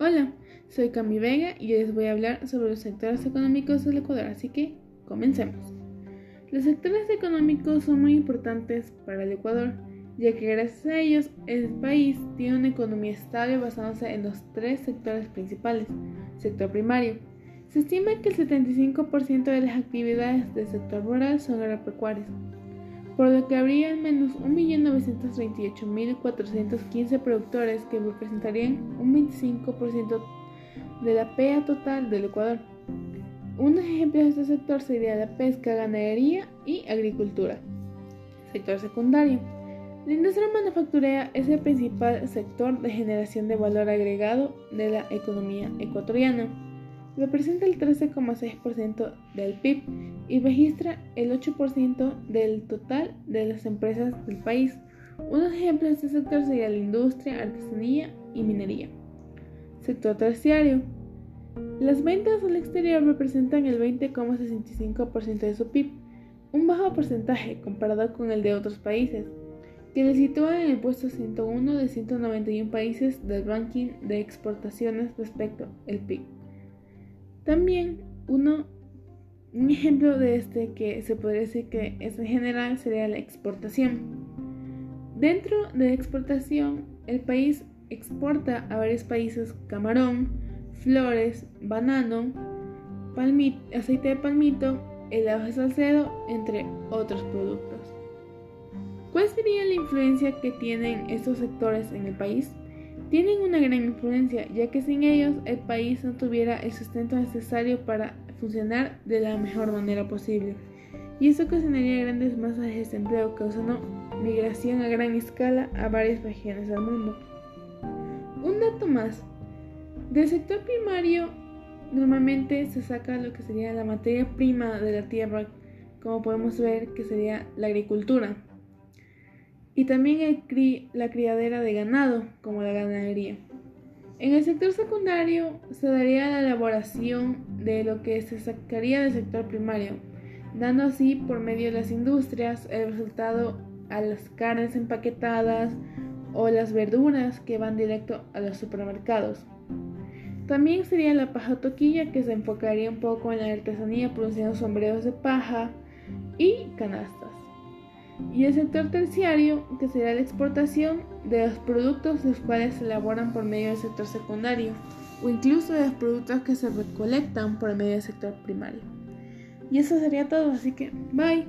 Hola, soy Cami Vega y les voy a hablar sobre los sectores económicos del Ecuador, así que comencemos. Los sectores económicos son muy importantes para el Ecuador, ya que gracias a ellos el país tiene una economía estable basándose en los tres sectores principales. Sector primario. Se estima que el 75% de las actividades del sector rural son agropecuarias por lo que habría al menos 1.938.415 productores que representarían un 25% de la PEA total del Ecuador. Unos ejemplos de este sector sería la pesca, ganadería y agricultura. Sector secundario. La industria manufacturera es el principal sector de generación de valor agregado de la economía ecuatoriana representa el 13,6% del PIB y registra el 8% del total de las empresas del país. Unos ejemplos de este sector serían la industria, artesanía y minería. Sector terciario. Las ventas al exterior representan el 20,65% de su PIB, un bajo porcentaje comparado con el de otros países, que le sitúa en el puesto 101 de 191 países del ranking de exportaciones respecto al PIB. También uno, un ejemplo de este que se podría decir que es en general sería la exportación. Dentro de la exportación, el país exporta a varios países camarón, flores, banano, aceite de palmito, helado de salcedo, entre otros productos. ¿Cuál sería la influencia que tienen estos sectores en el país? Tienen una gran influencia, ya que sin ellos el país no tuviera el sustento necesario para funcionar de la mejor manera posible. Y eso ocasionaría grandes masas de desempleo, causando migración a gran escala a varias regiones del mundo. Un dato más. Del sector primario normalmente se saca lo que sería la materia prima de la tierra, como podemos ver que sería la agricultura y también la criadera de ganado, como la ganadería. En el sector secundario se daría la elaboración de lo que se sacaría del sector primario, dando así por medio de las industrias el resultado a las carnes empaquetadas o las verduras que van directo a los supermercados. También sería la paja toquilla que se enfocaría un poco en la artesanía produciendo sombreros de paja y canastas y el sector terciario, que será la exportación de los productos los cuales se elaboran por medio del sector secundario, o incluso de los productos que se recolectan por medio del sector primario. Y eso sería todo, así que bye.